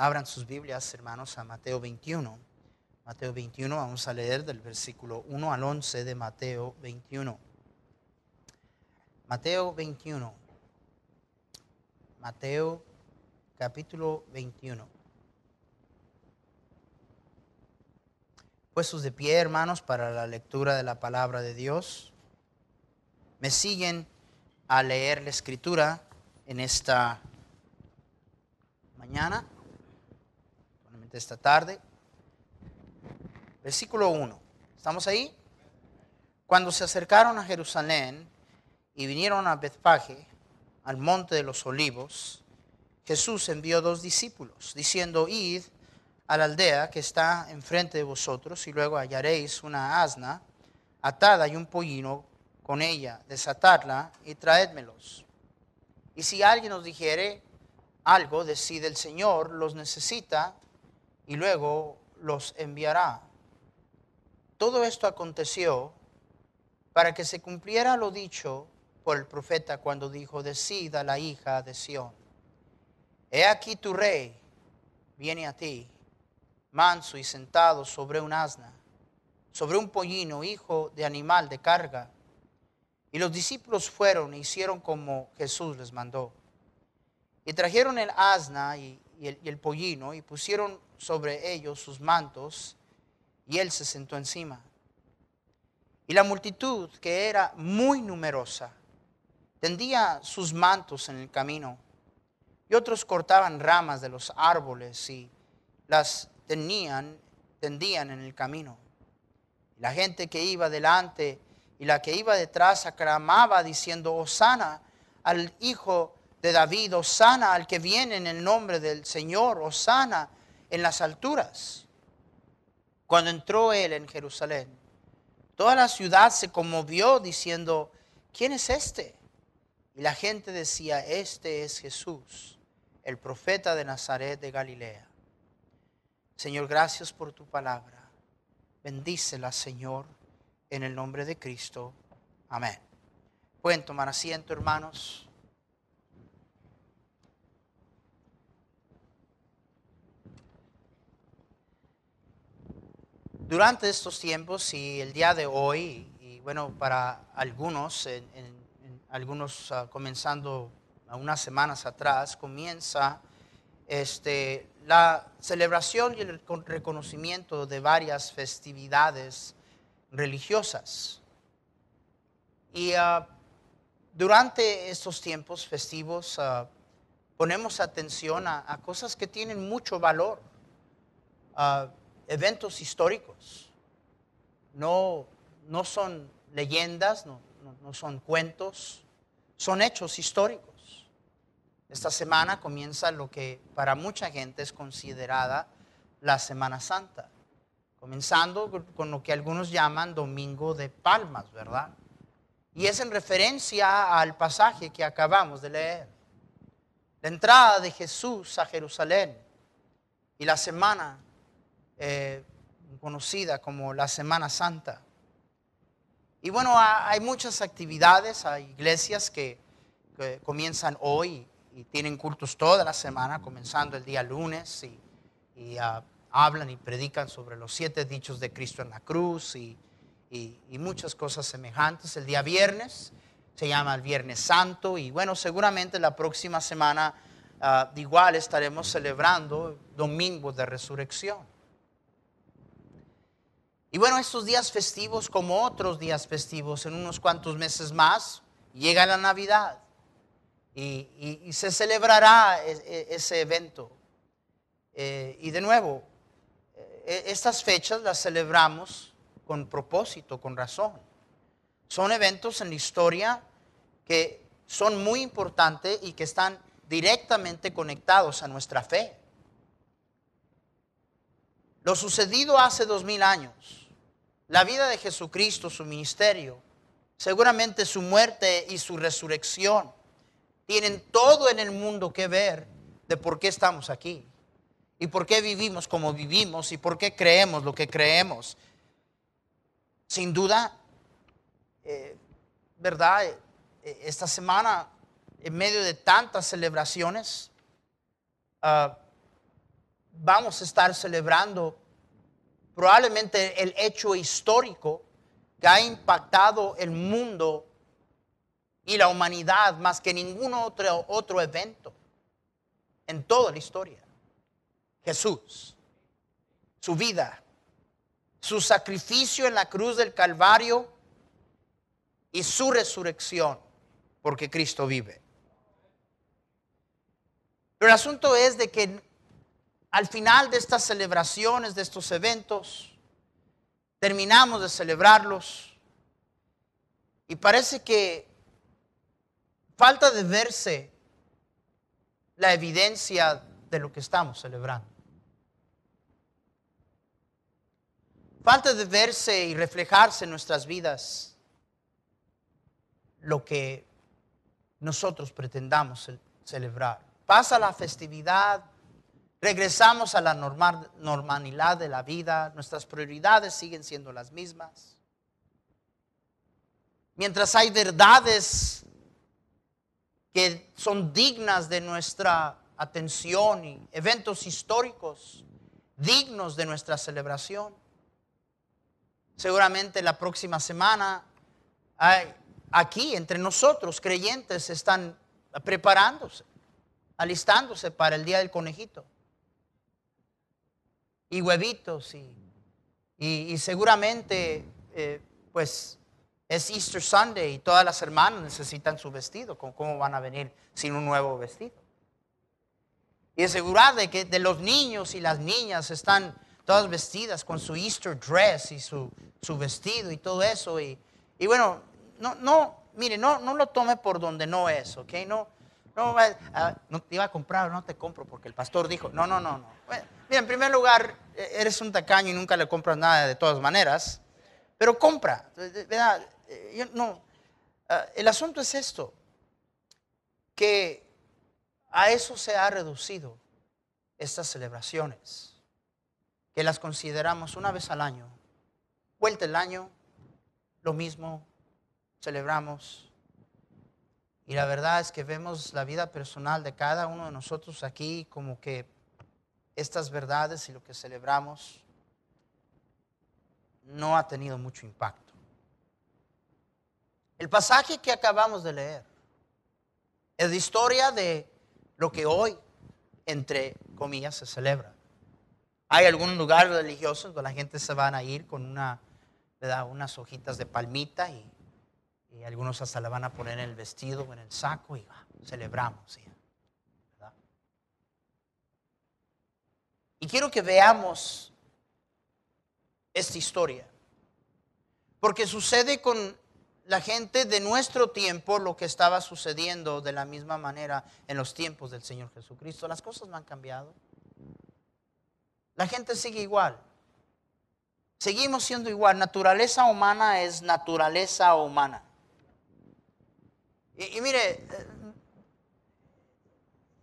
Abran sus Biblias, hermanos, a Mateo 21. Mateo 21, vamos a leer del versículo 1 al 11 de Mateo 21. Mateo 21. Mateo capítulo 21. Puestos de pie, hermanos, para la lectura de la palabra de Dios. Me siguen a leer la escritura en esta mañana esta tarde. Versículo 1. ¿Estamos ahí? Cuando se acercaron a Jerusalén y vinieron a Betfage, al monte de los olivos, Jesús envió dos discípulos, diciendo, id a la aldea que está enfrente de vosotros, y luego hallaréis una asna atada y un pollino con ella, desatadla y traédmelos. Y si alguien os dijere algo, decid el Señor los necesita y luego los enviará. Todo esto aconteció para que se cumpliera lo dicho por el profeta cuando dijo, decida la hija de Sión, he aquí tu rey viene a ti, manso y sentado sobre un asna, sobre un pollino, hijo de animal de carga. Y los discípulos fueron e hicieron como Jesús les mandó. Y trajeron el asna y, el, y el pollino y pusieron sobre ellos sus mantos y él se sentó encima. Y la multitud, que era muy numerosa, tendía sus mantos en el camino. Y otros cortaban ramas de los árboles y las tenían, tendían en el camino. La gente que iba delante y la que iba detrás aclamaba diciendo, Osana al Hijo de David, Osana al que viene en el nombre del Señor, Osana en las alturas. Cuando entró él en Jerusalén, toda la ciudad se conmovió diciendo, ¿quién es este? Y la gente decía, este es Jesús, el profeta de Nazaret de Galilea. Señor, gracias por tu palabra. Bendícela, Señor, en el nombre de Cristo. Amén. Pueden tomar asiento, hermanos. Durante estos tiempos y el día de hoy, y bueno, para algunos, algunos uh, comenzando unas semanas atrás, comienza este, la celebración y el reconocimiento de varias festividades religiosas. Y uh, durante estos tiempos festivos uh, ponemos atención a, cosas que tienen mucho valor eventos históricos. No, no son leyendas, no, no, son cuentos, son hechos históricos. Esta semana comienza lo que para mucha gente es considerada la Semana Santa, comenzando con lo que algunos llaman Domingo de Palmas, ¿verdad? Y es en referencia al pasaje que acabamos de leer. La entrada de Jesús a Jerusalén y la semana eh, conocida como la Semana Santa. Y bueno, hay muchas actividades, hay iglesias que, comienzan hoy y tienen cultos toda la semana, comenzando el día lunes y, ah, hablan y predican sobre los siete dichos de Cristo en la cruz y, muchas cosas semejantes. El día viernes se llama el Viernes Santo y bueno, seguramente la próxima semana uh, igual estaremos celebrando Domingo de Resurrección. Y bueno, estos días festivos, como otros días festivos, en unos cuantos meses más, llega la Navidad y, se celebrará e, e, ese evento. Eh, y de nuevo, eh, estas fechas las celebramos con propósito, con razón. Son eventos en la historia que son muy importantes y que están directamente conectados a nuestra fe. Lo sucedido hace dos mil años, la vida de Jesucristo, su ministerio, seguramente su muerte y su resurrección, tienen todo en el mundo que ver de por qué estamos aquí y por qué vivimos como vivimos y por qué creemos lo que creemos. Sin duda, eh, ¿verdad? Eh, esta semana, en medio de tantas celebraciones, ah, vamos a estar celebrando probablemente el hecho histórico que ha impactado el mundo y la humanidad más que ningún otro, otro evento en toda la historia. Jesús, su vida, su sacrificio en la cruz del Calvario y su resurrección, porque Cristo vive. Pero el asunto es de que al final de estas celebraciones, de estos eventos, terminamos de celebrarlos y parece que falta de verse la evidencia de lo que estamos celebrando. Falta de verse y reflejarse en nuestras vidas lo que nosotros pretendamos celebrar. Pasa la festividad, regresamos a la normal, normalidad de la vida, nuestras prioridades siguen siendo las mismas. Mientras hay verdades que son dignas de nuestra atención y eventos históricos dignos de nuestra celebración. Seguramente la próxima semana aquí entre nosotros creyentes están preparándose, alistándose para el día del conejito y huevitos y, y, seguramente eh, pues es Easter Sunday y todas las hermanas necesitan su vestido. ¿Cómo van a venir sin un nuevo vestido? Y asegurar de que de los niños y las niñas están todas vestidas con su Easter dress y su, su vestido y todo eso. Y, y, bueno, no, no, mire, no, no lo tome por donde no es, ¿ok? No, no, uh, no te iba a comprar, no te compro porque el pastor dijo, no, no, no, no. Mira, en primer lugar, e, eres un tacaño y nunca le compras nada de todas maneras, pero compra, ¿verdad? Eh, no, ah, el asunto es esto, que a eso se ha reducido estas celebraciones, que las consideramos una vez al año, vuelta el año, lo mismo, celebramos. Y la verdad es que vemos la vida personal de cada uno de nosotros aquí como que estas verdades y lo que celebramos no ha tenido mucho impacto. El pasaje que acabamos de leer es la historia de lo que hoy, entre comillas, se celebra. Hay algún lugar religioso donde la gente se van a ir con una, unas hojitas de palmita y, algunos hasta la van a poner en el vestido o en el saco y celebramos. Y quiero que veamos esta historia, porque sucede con la gente de nuestro tiempo lo que estaba sucediendo de la misma manera en los tiempos del Señor Jesucristo. Las cosas no han cambiado. La gente sigue igual. Seguimos siendo igual. Naturaleza humana es naturaleza humana. Y, mire, eh,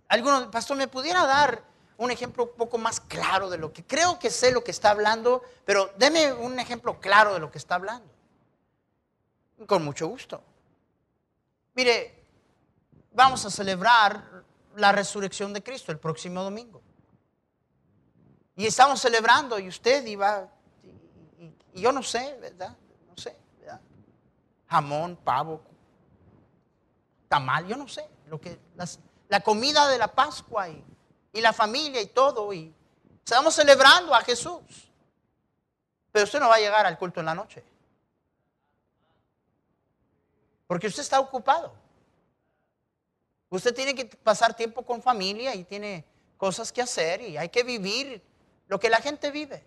alguno, pastor, ¿me pudiera dar un ejemplo un poco más claro de lo que creo que sé lo que está hablando, pero deme un ejemplo claro de lo que está hablando? Con mucho gusto. Mire, vamos a celebrar la resurrección de Cristo el próximo domingo. Y estamos celebrando y usted iba, y, yo no sé, ¿verdad? No sé, ¿verdad? Jamón, pavo, tamal, yo no sé. Lo que, la comida de la Pascua y, y la familia y todo. Y estamos celebrando a Jesús. Pero usted no va a llegar al culto en la noche. Porque usted está ocupado. Usted tiene que pasar tiempo con familia y tiene cosas que hacer y hay que vivir lo que la gente vive.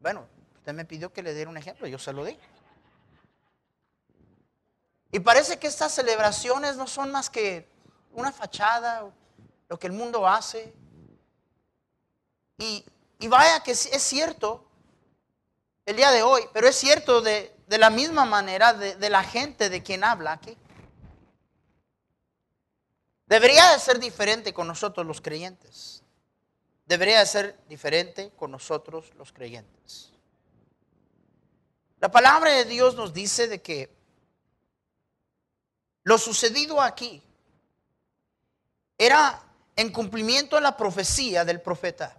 Bueno, usted me pidió que le diera un ejemplo, yo se lo di. Y parece que estas celebraciones no son más que una fachada, lo que el mundo hace. Y, vaya que es cierto el día de hoy, pero es cierto de, la misma manera de, de la gente de quien habla aquí. Debería de ser diferente con nosotros los creyentes. Debería de ser diferente con nosotros los creyentes. La palabra de Dios nos dice de que lo sucedido aquí era en cumplimiento de la profecía del profeta.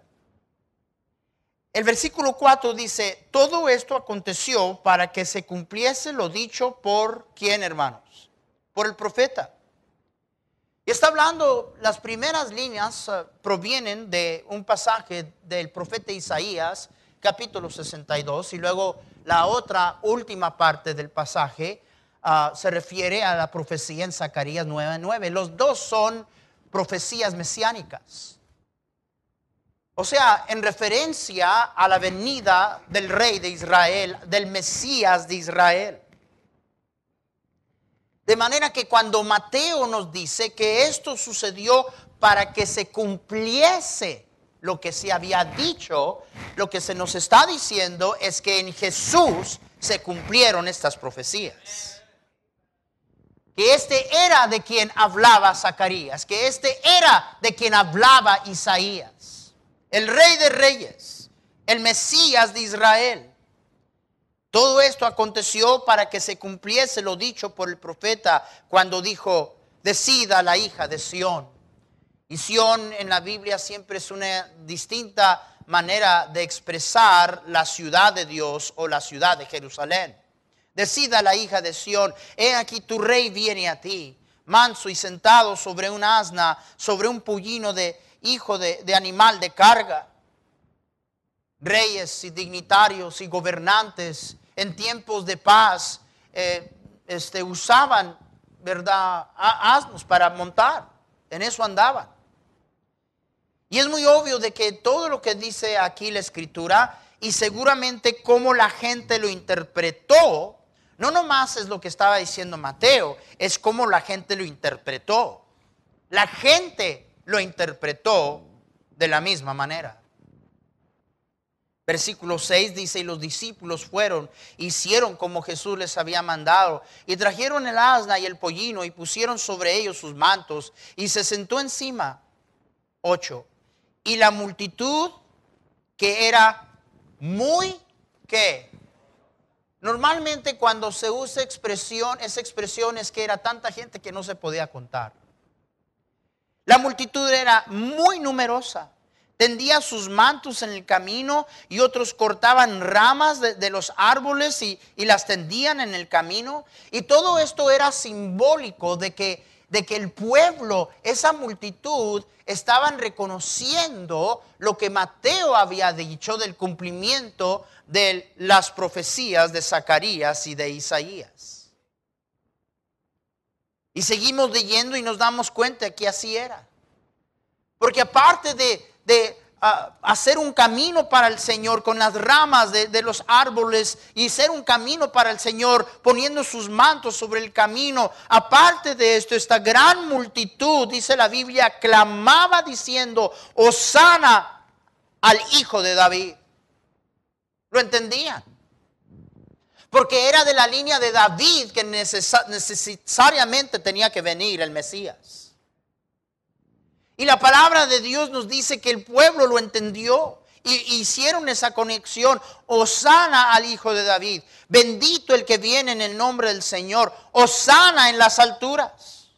El versículo 4 dice, todo esto aconteció para que se cumpliese lo dicho por quién, hermanos? Por el profeta. Y está hablando, las primeras líneas eh, provienen de un pasaje del profeta Isaías, capítulo 62, y luego la otra última parte del pasaje ah, se refiere a la profecía en Zacarías 9:9. Los dos son profecías mesiánicas. O sea, en referencia a la venida del rey de Israel, del Mesías de Israel. De manera que cuando Mateo nos dice que esto sucedió para que se cumpliese lo que se había dicho, lo que se nos está diciendo es que en Jesús se cumplieron estas profecías. Que este era de quien hablaba Zacarías, que este era de quien hablaba Isaías, el rey de reyes, el Mesías de Israel. Todo esto aconteció para que se cumpliese lo dicho por el profeta cuando dijo, decida la hija de Sión. Y Sión en la Biblia siempre es una distinta manera de expresar la ciudad de Dios o la ciudad de Jerusalén. Decida la hija de Sión, he aquí tu rey viene a ti, manso y sentado sobre un asna, sobre un pollino de hijo de, de animal de carga. Reyes y dignitarios y gobernantes en tiempos de paz eh, este, usaban, ¿verdad?, asnos para montar. En eso andaban. Y es muy obvio de que todo lo que dice aquí la escritura y seguramente cómo la gente lo interpretó, no nomás es lo que estaba diciendo Mateo, es cómo la gente lo interpretó. La gente lo interpretó de la misma manera. Versículo 6 dice, y los discípulos fueron, hicieron como Jesús les había mandado, y trajeron el asna y el pollino, y pusieron sobre ellos sus mantos, y se sentó encima. 8. Y la multitud, que era muy, ¿qué? Normalmente cuando se usa expresión, esa expresión es que era tanta gente que no se podía contar. La multitud era muy numerosa tendía sus mantos en el camino y otros cortaban ramas de, los árboles y, las tendían en el camino. Y todo esto era simbólico de que, de que el pueblo, esa multitud, estaban reconociendo lo que Mateo había dicho del cumplimiento de las profecías de Zacarías y de Isaías. Y seguimos leyendo y nos damos cuenta que así era. Porque aparte de, de hacer un camino para el Señor con las ramas de, de, los árboles y hacer un camino para el Señor poniendo sus mantos sobre el camino. Aparte de esto, esta gran multitud, dice la Biblia, clamaba diciendo, Osana al Hijo de David. ¿Lo entendían? Porque era de la línea de David que necesariamente tenía que venir el Mesías. Y la palabra de Dios nos dice que el pueblo lo entendió y hicieron esa conexión. Osana al Hijo de David. Bendito el que viene en el nombre del Señor. Osana en las alturas.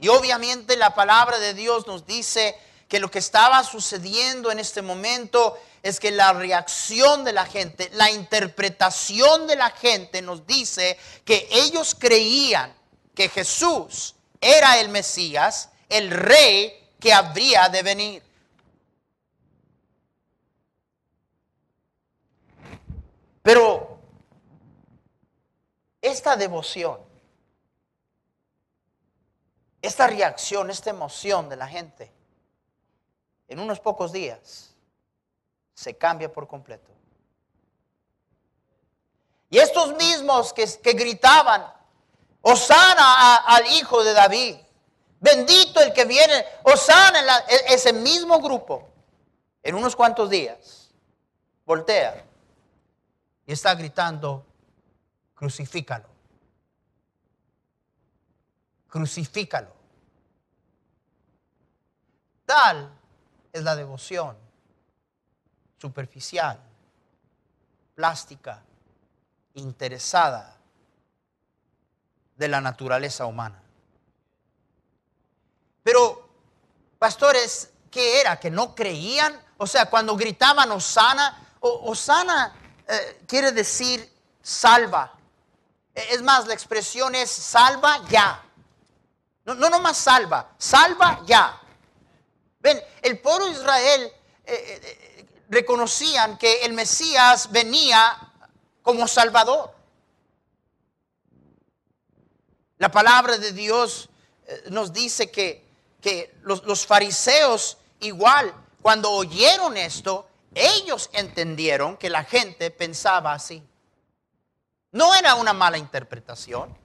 Y obviamente la palabra de Dios nos dice que lo que estaba sucediendo en este momento es que la reacción de la gente, la interpretación de la gente nos dice que ellos creían que Jesús era el Mesías, el rey que habría de venir. Pero esta devoción esta reacción, esta emoción de la gente, en unos pocos días, se cambia por completo. Y estos mismos que, gritaban, Osana al hijo de David, bendito el que viene, Osana, e, ese mismo grupo, en unos cuantos días, voltea y está gritando, crucifícalo, crucifícalo. Tal es la devoción superficial, plástica, interesada de la naturaleza humana. Pero, pastores, ¿qué era? ¿Que no creían? O sea, cuando gritaban Osana, Osana eh, quiere decir salva. E, es más, la expresión es salva ya. No, no más salva, salva ya. Ven, el pueblo Israel eh, eh, reconocían que el Mesías venía como Salvador. La palabra de Dios eh, nos dice que, que los, los fariseos igual, cuando oyeron esto, ellos entendieron que la gente pensaba así. No era una mala interpretación.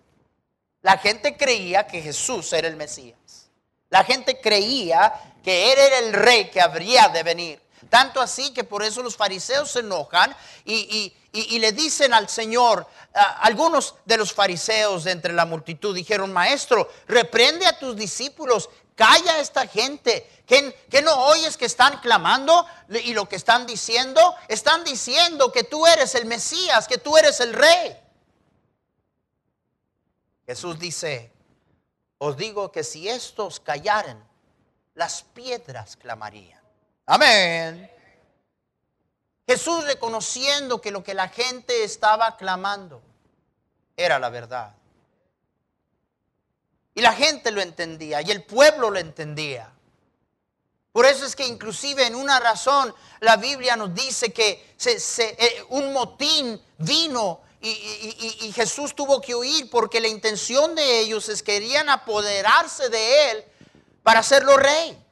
La gente creía que Jesús era el Mesías. La gente creía que Él era el rey que habría de venir. Tanto así que por eso los fariseos se enojan y, le dicen al Señor, algunos de los fariseos de entre la multitud dijeron, maestro, reprende a tus discípulos, calla a esta gente. ¿Que, que no oyes que están clamando y lo que están diciendo? Están diciendo que tú eres el Mesías, que tú eres el rey. Jesús dice, os digo que si estos callaran, las piedras clamarían. Amén. Jesús reconociendo que lo que la gente estaba clamando era la verdad. Y la gente lo entendía y el pueblo lo entendía. Por eso es que inclusive en una razón la Biblia nos dice que eh, un motín vino y, y, Jesús tuvo que huir porque la intención de ellos es querían apoderarse de él para hacerlo rey.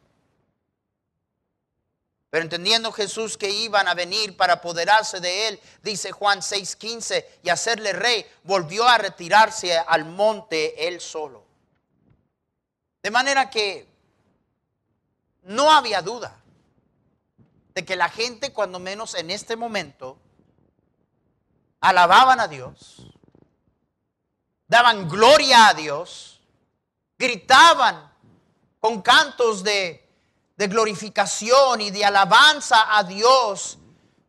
Pero entendiendo Jesús que iban a venir para apoderarse de él, dice Juan 6:15, y hacerle rey, volvió a retirarse al monte él solo. De manera que no había duda de que la gente, cuando menos en este momento, alababan a Dios, daban gloria a Dios, gritaban con cantos de de glorificación y de alabanza a Dios,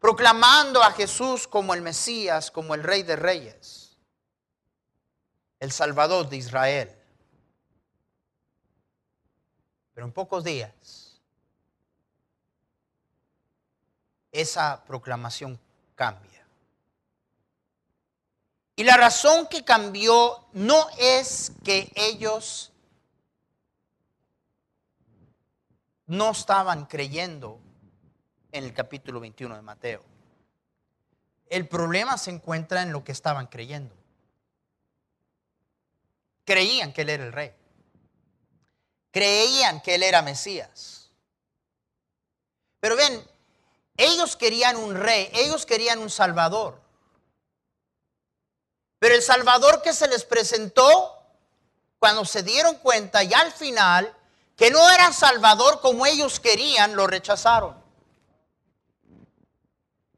proclamando a Jesús como el Mesías, como el Rey de Reyes, el Salvador de Israel. Pero en pocos días, esa proclamación cambia. Y la razón que cambió no es que ellos no estaban creyendo en el capítulo 21 de Mateo. El problema se encuentra en lo que estaban creyendo. Creían que Él era el rey. Creían que Él era Mesías. Pero ven, ellos querían un rey, ellos querían un salvador. Pero el salvador que se les presentó, cuando se dieron cuenta y al final que no era Salvador como ellos querían, lo rechazaron.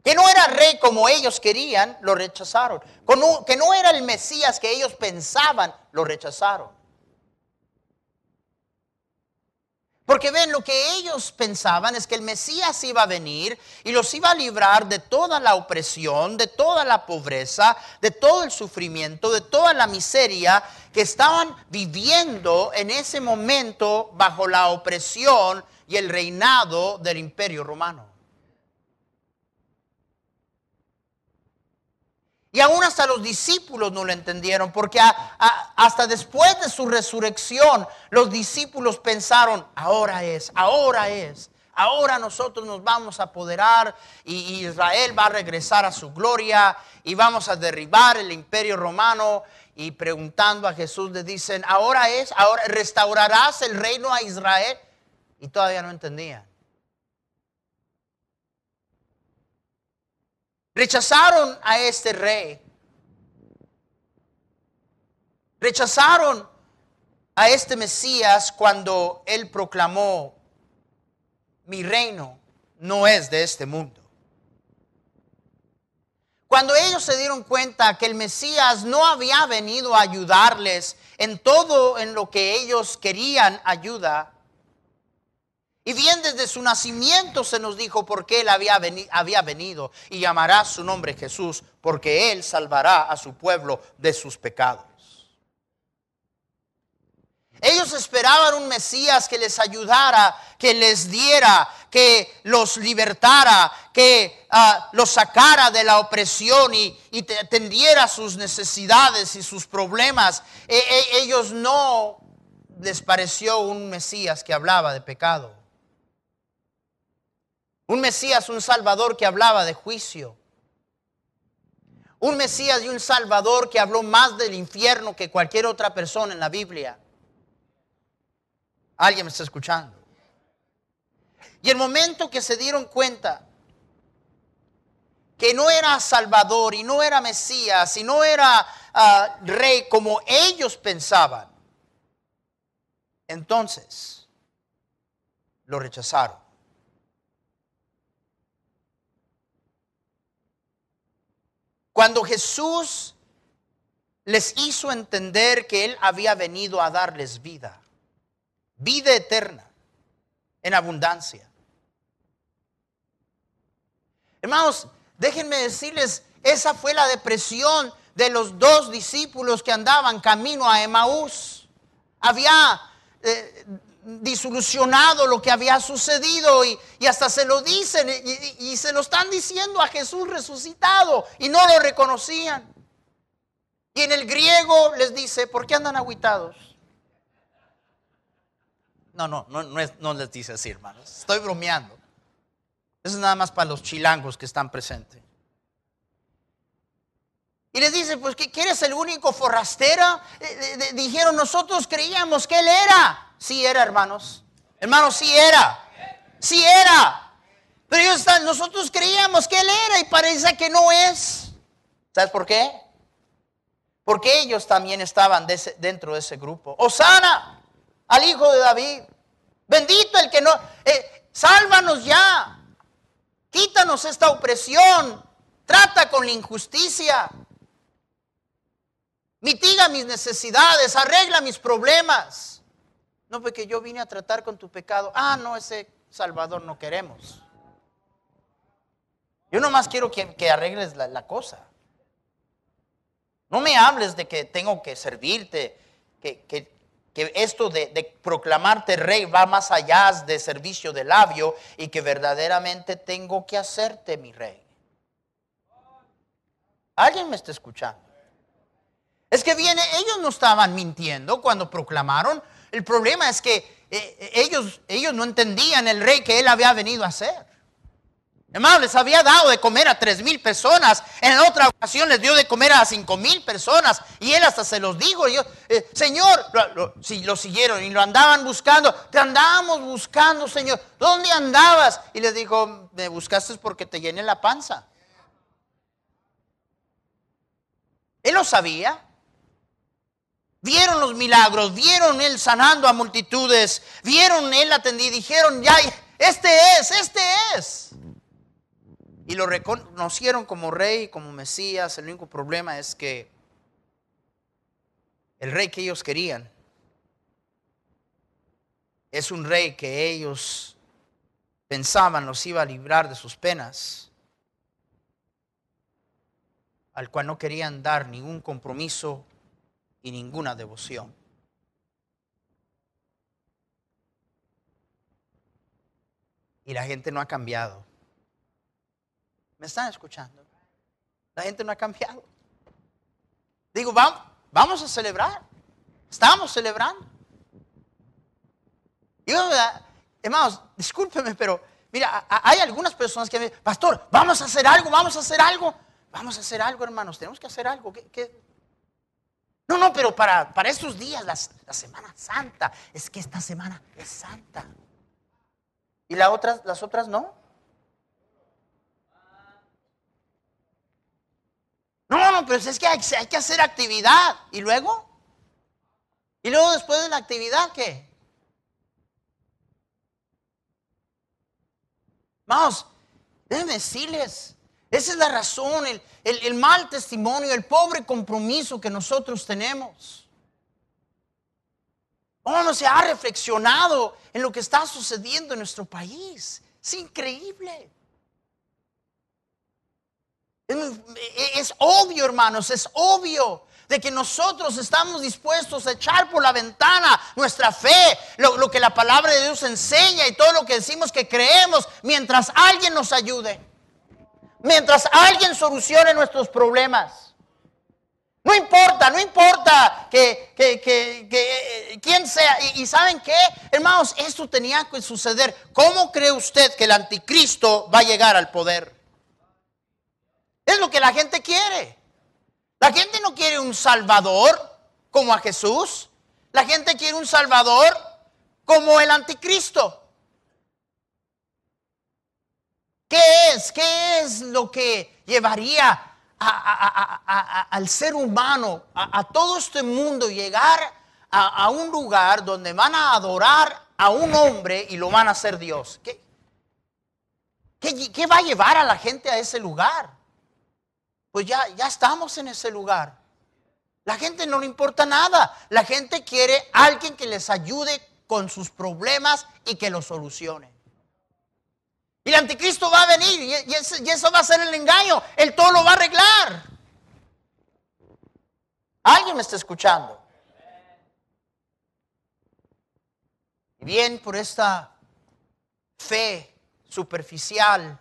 Que no era rey como ellos querían, lo rechazaron. Que no era el Mesías que ellos pensaban, lo rechazaron. Porque ven, lo que ellos pensaban es que el Mesías iba a venir y los iba a librar de toda la opresión, de toda la pobreza, de todo el sufrimiento, de toda la miseria que estaban viviendo en ese momento bajo la opresión y el reinado del imperio romano. Y aún hasta los discípulos no lo entendieron, porque hasta después de su resurrección, los discípulos pensaron, ahora es, ahora es, ahora nosotros nos vamos a apoderar y Israel va a regresar a su gloria y vamos a derribar el imperio romano. y preguntando a Jesús le dicen, ahora es, ahora restaurarás el reino a Israel. Y todavía no entendían. Rechazaron a este rey. Rechazaron a este Mesías cuando él proclamó, mi reino no es de este mundo. Cuando ellos se dieron cuenta que el Mesías no había venido a ayudarles en todo en lo que ellos querían ayuda, y bien desde su nacimiento se nos dijo por qué él había, venido y llamará su nombre Jesús, porque él salvará a su pueblo de sus pecados. Ellos esperaban un Mesías que les ayudara, que les diera, que los libertara, que ah, los sacara de la opresión y, y atendiera sus necesidades y sus problemas. E, e, ellos no les pareció un Mesías que hablaba de pecado. Un Mesías, un Salvador que hablaba de juicio. Un Mesías y un Salvador que habló más del infierno que cualquier otra persona en la Biblia. ¿Alguien me está escuchando? Y el momento que se dieron cuenta que no era Salvador y no era Mesías y no era ah, rey como ellos pensaban, entonces lo rechazaron. Cuando Jesús les hizo entender que Él había venido a darles vida, vida eterna, en abundancia. Hermanos, déjenme decirles, esa fue la depresión de los dos discípulos que andaban camino a Emaús. Había eh, disolucionado lo que había sucedido y, hasta se lo dicen y, y, se lo están diciendo a Jesús resucitado y no lo reconocían. Y en el griego les dice, ¿por qué andan aguitados? No, no, no, no, es, no les dice así, hermanos. Estoy bromeando. Eso es nada más para los chilangos que están presentes. Y les dice, pues que eres el único forrastero. Eh, dijeron, nosotros creíamos que él era. Sí era, hermanos. Hermanos, sí era. Sí era. Pero ellos nosotros creíamos que Él era y parece que no es. ¿Sabes por qué? Porque ellos también estaban dentro de ese grupo. Osana al Hijo de David. Bendito el que no... Eh, sálvanos ya. Quítanos esta opresión. Trata con la injusticia. Mitiga mis necesidades. Arregla mis problemas. No, porque yo vine a tratar con tu pecado. Ah, no, ese Salvador no queremos. Yo nomás quiero que, arregles la, cosa. No me hables de que tengo que servirte, que, esto de, de, proclamarte rey va más allá de servicio de labio y que verdaderamente tengo que hacerte mi rey. ¿Alguien me está escuchando? Es que viene, ellos no estaban mintiendo cuando proclamaron, el problema es que eh, ellos, ellos no entendían el rey que él había venido a ser. Hermano, les había dado de comer a tres mil personas. En otra ocasión les dio de comer a cinco mil personas. Y él hasta se los dijo. Yo, eh, Señor, si lo, siguieron y lo andaban buscando. Te andábamos buscando, Señor. ¿Dónde andabas? Y les dijo, me buscaste porque te llené la panza. Él lo sabía. Vieron los milagros, vieron él sanando a multitudes, vieron él atendí, dijeron, ya, este es, este es. Y lo reconocieron como rey, como Mesías. El único problema es que el rey que ellos querían es un rey que ellos pensaban los iba a librar de sus penas, al cual no querían dar ningún compromiso y ninguna devoción. Y la gente no ha cambiado. ¿Me están escuchando? La gente no ha cambiado. Digo, vamos, vamos a celebrar. Estamos celebrando. Yo, hermanos, discúlpeme, pero mira, hay algunas personas que me dicen, pastor, vamos a hacer algo, vamos a hacer algo. Vamos a hacer algo, hermanos, tenemos que hacer algo. ¿Qué, qué, No, no, pero para, para estos días, la, Semana Santa, es que esta semana es santa. ¿Y la otras, las otras no? No, no, pero es que hay, hay que hacer actividad. ¿Y luego? ¿Y luego después de la actividad qué? Vamos, déjenme decirles, esa es la razón, el, mal testimonio, el pobre compromiso que nosotros tenemos. Oh, no se ha reflexionado en lo que está sucediendo en nuestro país. Es increíble. Es, es obvio, hermanos, es obvio de que nosotros estamos dispuestos a echar por la ventana nuestra fe, lo, lo que la palabra de Dios enseña y todo lo que decimos que creemos, mientras alguien nos ayude, mientras alguien solucione nuestros problemas. No importa, no importa que, que- que- que, eh, quién sea. Y, y saben qué, hermanos, esto tenía que suceder. ¿Cómo cree usted que el anticristo va a llegar al poder? Es lo que la gente quiere. La gente no quiere un salvador como a Jesús. La gente quiere un salvador como el anticristo. ¿Qué es? ¿Qué es lo que llevaría a- a- a- a- a- al ser humano, a, a todo este mundo, llegar a, a un lugar donde van a adorar a un hombre y lo van a hacer Dios? ¿Qué, qué, va a llevar a la gente a ese lugar? Pues ya, ya estamos en ese lugar. La gente no le importa nada. La gente quiere alguien que les ayude con sus problemas y que los solucione. Y el anticristo va a venir y, eso, va a ser el engaño. Él todo lo va a arreglar. ¿Alguien me está escuchando? Bien por esta fe superficial,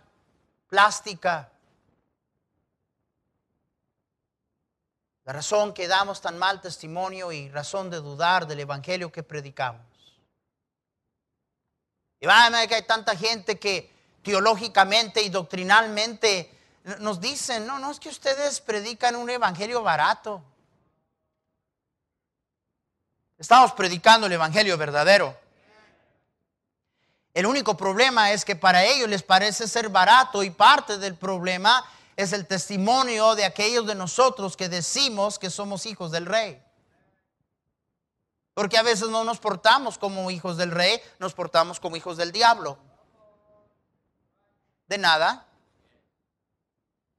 plástica, la razón que damos tan mal testimonio y razón de dudar del evangelio que predicamos. Y válgame que hay tanta gente que teológicamente y doctrinalmente nos dicen, no, no es que ustedes predican un evangelio barato. Estamos predicando el evangelio verdadero. El único problema es que para ellos les parece ser barato y parte del problema es el testimonio de aquellos de nosotros que decimos que somos hijos del rey. Porque a veces no nos portamos como hijos del rey, nos portamos como hijos del diablo. De nada.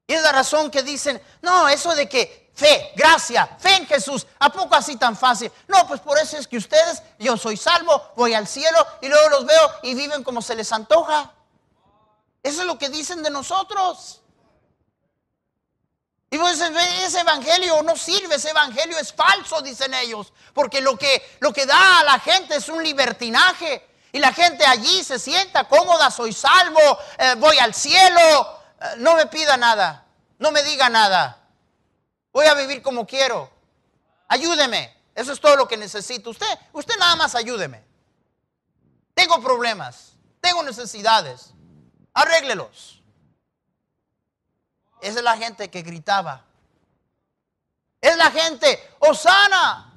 Y es la razón que dicen, no, eso de que fe, gracia, fe en Jesús, ¿a poco así tan fácil? No, pues por eso es que ustedes, yo soy salvo, voy al cielo y luego los veo y viven como se les antoja. Eso es lo que dicen de nosotros. Y vos dices, "Ve, ese evangelio no sirve, ese evangelio es falso, dicen ellos, porque lo que, lo que da a la gente es un libertinaje. Y la gente allí se sienta cómoda, soy salvo, eh, voy al cielo, eh, no me pida nada, no me diga nada. Voy a vivir como quiero. Ayúdeme. Eso es todo lo que necesito. Usted, usted nada más ayúdeme. Tengo problemas, tengo necesidades. Arréglelos. Esa es la gente que gritaba. Es la gente, Osana,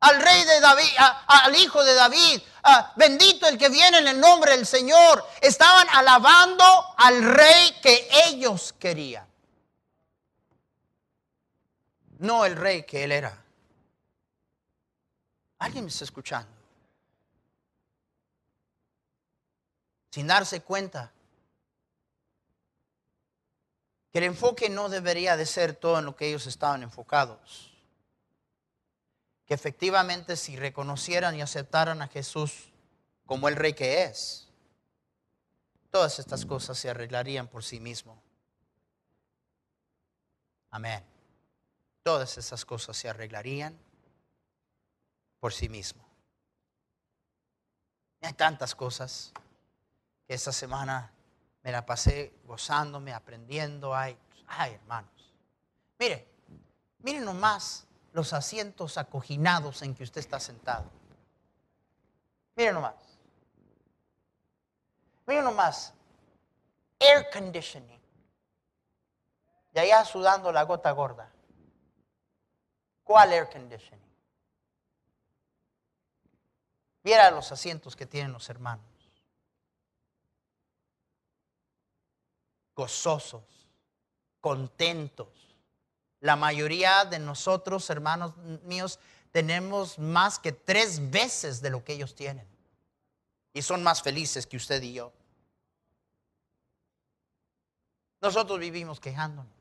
al rey de David, al hijo de David, a- bendito el que viene en el nombre del Señor. Estaban alabando al rey que ellos querían. No el rey que él era. ¿Alguien me está escuchando? Sin darse cuenta que el enfoque no debería de ser todo en lo que ellos estaban enfocados. Que efectivamente si reconocieran y aceptaran a Jesús como el rey que es, todas estas cosas se arreglarían por sí mismo. Amén. Todas esas cosas se arreglarían por sí mismo. Hay tantas cosas que esta semana me la pasé gozándome, aprendiendo. Ay, ay, hermanos. Mire, miren nomás los asientos acoginados en que usted está sentado. Miren nomás. Miren nomás. Air conditioning. Y allá sudando la gota gorda. ¿Cuál air conditioning? Viera los asientos que tienen los hermanos. Gozosos, contentos. La mayoría de nosotros, hermanos míos, tenemos más que tres veces de lo que ellos tienen. Y son más felices que usted y yo. Nosotros vivimos quejándonos.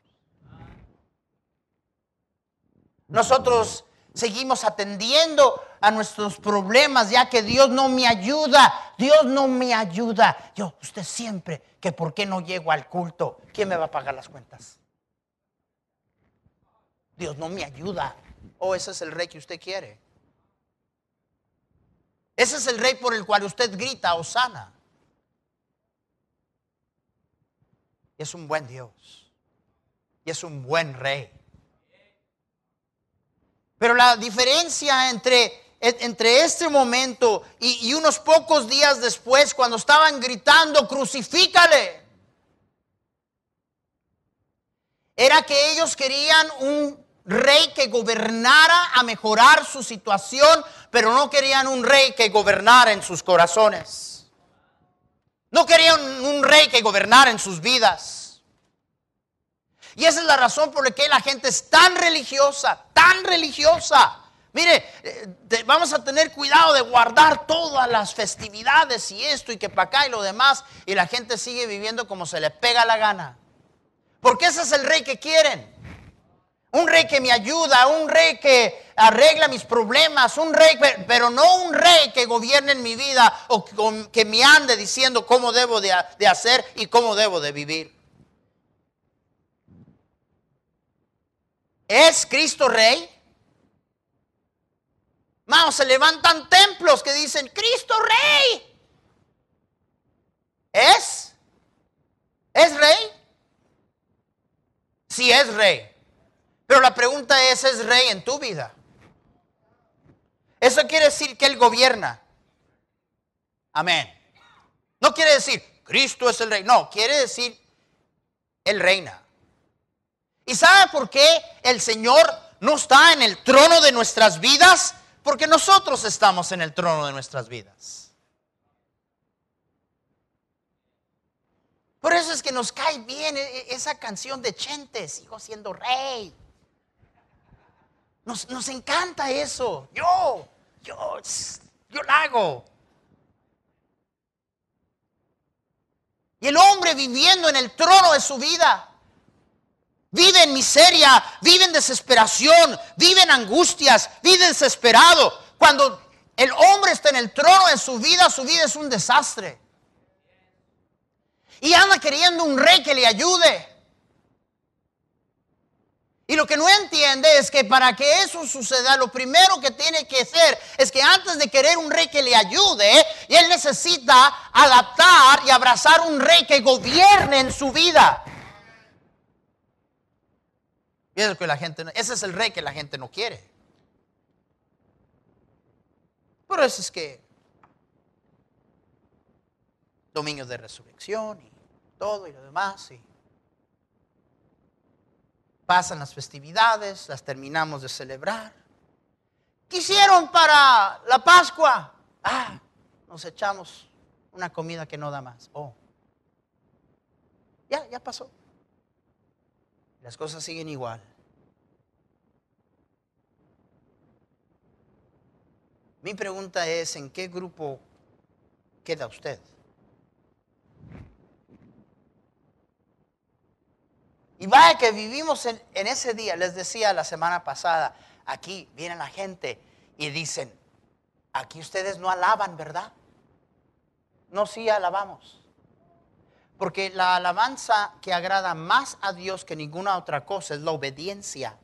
Nosotros seguimos atendiendo a nuestros problemas ya que Dios no me ayuda. Dios no me ayuda. Yo, usted siempre, que por qué no llego al culto, ¿quién me va a pagar las cuentas? Dios no me ayuda. Oh, ese es el rey que usted quiere. Ese es el rey por el cual usted grita, Osana. Y es un buen Dios. Y es un buen rey. Pero la diferencia entre, entre este momento y unos pocos días después, cuando estaban gritando, crucifícale, era que ellos querían un rey que gobernara a mejorar su situación, pero no querían un rey que gobernara en sus corazones. No querían un rey que gobernara en sus vidas. Y esa es la razón por la que la gente es tan religiosa, tan religiosa. Mire, eh, vamos a tener cuidado de guardar todas las festividades y esto y que para acá y lo demás. Y la gente sigue viviendo como se le pega la gana. Porque ese es el rey que quieren un rey que me ayuda, un rey que arregla mis problemas, un rey, pero no un rey que gobierne en mi vida o que me ande diciendo cómo debo de, hacer y cómo debo de vivir. ¿Es Cristo rey? Vamos, se levantan templos que dicen, Cristo rey. ¿Es? ¿Es rey? Si es rey. Pero la pregunta es, ¿es rey en tu vida? Eso quiere decir que Él gobierna. Amén. No quiere decir, Cristo es el rey. No, quiere decir, Él reina. ¿Y sabe por qué el Señor no está en el trono de nuestras vidas? Porque nosotros estamos en el trono de nuestras vidas. Por eso es que nos cae bien e-, e-, esa canción de Chente, sigo siendo rey. Nos, encanta eso. Yo, yo, yo lo hago. Y el hombre viviendo en el trono de su vida. Vive en miseria, vive en desesperación, vive en angustias, vive desesperado. Cuando el hombre está en el trono de su vida, su vida es un desastre. Y anda queriendo un rey que le ayude. Y lo que no entiende es que para que eso suceda, lo primero que tiene que hacer es que antes de querer un rey que le ayude, él necesita adaptar y abrazar un rey que gobierne en su vida. Y que la gente, ese es el rey que la gente no quiere. Por eso es que dominios de resurrección y todo y lo demás. Y Pasan las festividades, las terminamos de celebrar. Quisieron para la Pascua? Ah, nos echamos una comida que no da más. Oh. Ya, ya pasó. Las cosas siguen igual. Mi pregunta es, ¿en qué grupo queda usted? Y vaya que vivimos en, ese día, les decía la semana pasada, aquí viene la gente y dicen, aquí ustedes no alaban, ¿verdad? No, sí alabamos. Porque la alabanza que agrada más a Dios que ninguna otra cosa es la obediencia.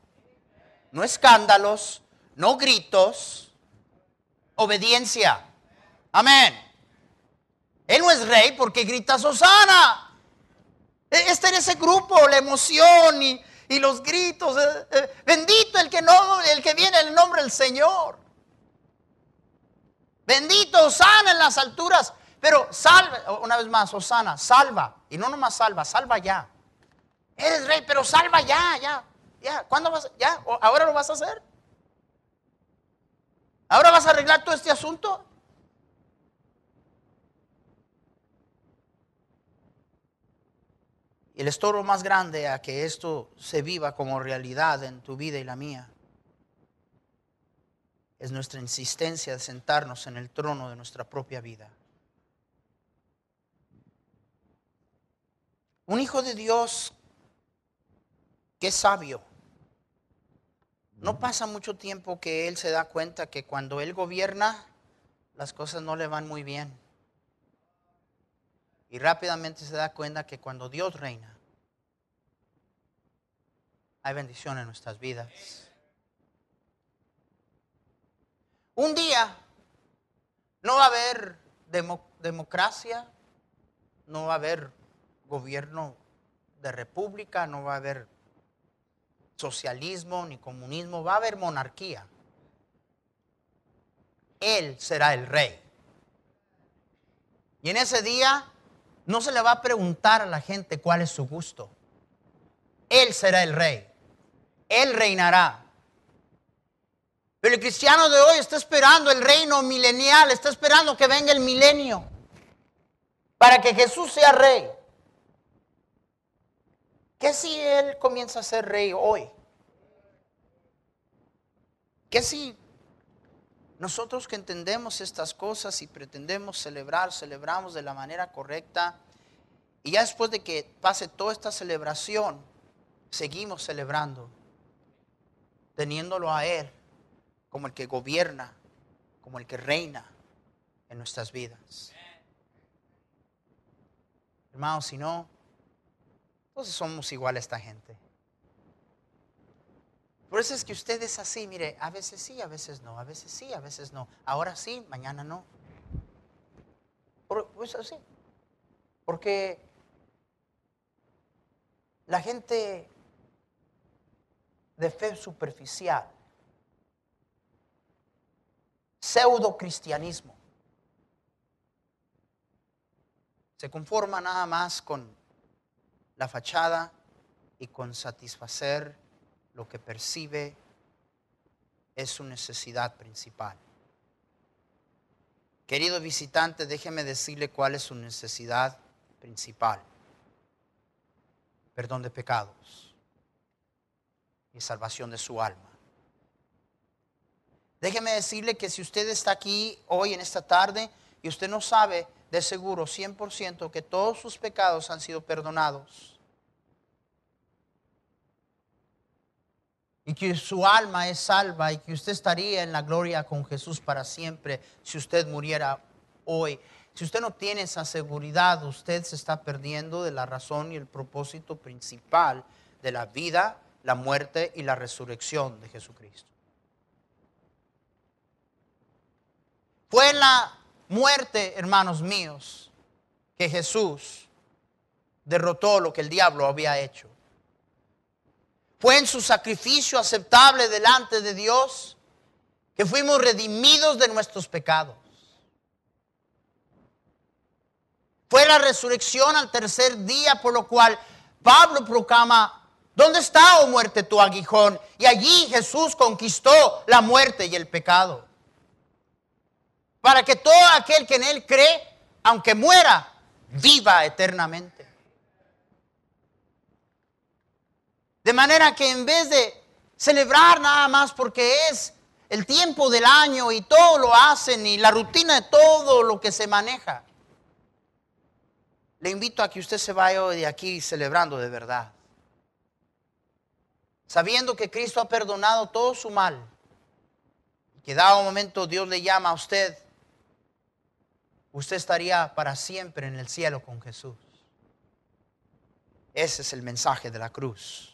No escándalos, no gritos, obediencia. Amén. Él no es rey porque grita Susana. E, está en ese grupo, la emoción y, los gritos. Eh, eh, bendito el que, no, el que viene en el nombre del Señor. Bendito, sana en las alturas. Pero salve, una vez más, Osana, salva. Y no nomás salva, salva ya. Eres rey, pero salva ya, ya. Ya, ¿cuándo vas? ¿Ya? ¿Ahora lo vas a hacer? ¿Ahora vas a arreglar todo este asunto? El estorbo más grande a que esto se viva como realidad en tu vida y la mía es nuestra insistencia de sentarnos en el trono de nuestra propia vida. Un hijo de Dios que es sabio. No pasa mucho tiempo que él se da cuenta que cuando él gobierna, las cosas no le van muy bien. Y rápidamente se da cuenta que cuando Dios reina, hay bendición en nuestras vidas. Un día no va a haber democracia, no va a haber gobierno de república, no va a haber socialismo ni comunismo, va a haber monarquía. Él será el rey. Y en ese día no se le va a preguntar a la gente cuál es su gusto. Él será el rey. Él reinará. Pero el cristiano de hoy está esperando el reino milenial, está esperando que venga el milenio para que Jesús sea rey. ¿Qué si Él comienza a ser rey hoy? ¿Qué si nosotros que entendemos estas cosas y pretendemos celebrar, celebramos de la manera correcta y ya después de que pase toda esta celebración, seguimos celebrando, teniéndolo a Él como el que gobierna, como el que reina en nuestras vidas? Hermanos, si no, entonces somos igual a esta gente. Por eso es que usted es así, mire, a veces sí, a veces no, a veces sí, a veces no. Ahora sí, mañana no. Pues así. Porque la gente de fe superficial, pseudo cristianismo, se conforma nada más con la fachada y con satisfacer lo que percibe es su necesidad principal. Querido visitante, déjeme decirle cuál es su necesidad principal. Perdón de pecados y salvación de su alma. Déjeme decirle que si usted está aquí hoy en esta tarde y usted no sabe de seguro 100% que todos sus pecados han sido perdonados, y que su alma es salva y que usted estaría en la gloria con Jesús para siempre si usted muriera hoy. Si usted no tiene esa seguridad, usted se está perdiendo de la razón y el propósito principal de la vida, la muerte y la resurrección de Jesucristo. Fue en la muerte, hermanos míos, que Jesús derrotó lo que el diablo había hecho. Fue en su sacrificio aceptable delante de Dios que fuimos redimidos de nuestros pecados. Fue la resurrección al tercer día, por lo cual Pablo proclama, ¿dónde está, oh muerte, tu aguijón? Y allí Jesús conquistó la muerte y el pecado. Para que todo aquel que en él cree, aunque muera, viva eternamente. De manera que en vez de celebrar nada más porque es el tiempo del año y todo lo hacen y la rutina de todo lo que se maneja, le invito a que usted se vaya de aquí celebrando de verdad. Sabiendo que Cristo ha perdonado todo su mal. Que dado un momento Dios le llama a usted. Usted estaría para siempre en el cielo con Jesús. Ese es el mensaje de la cruz.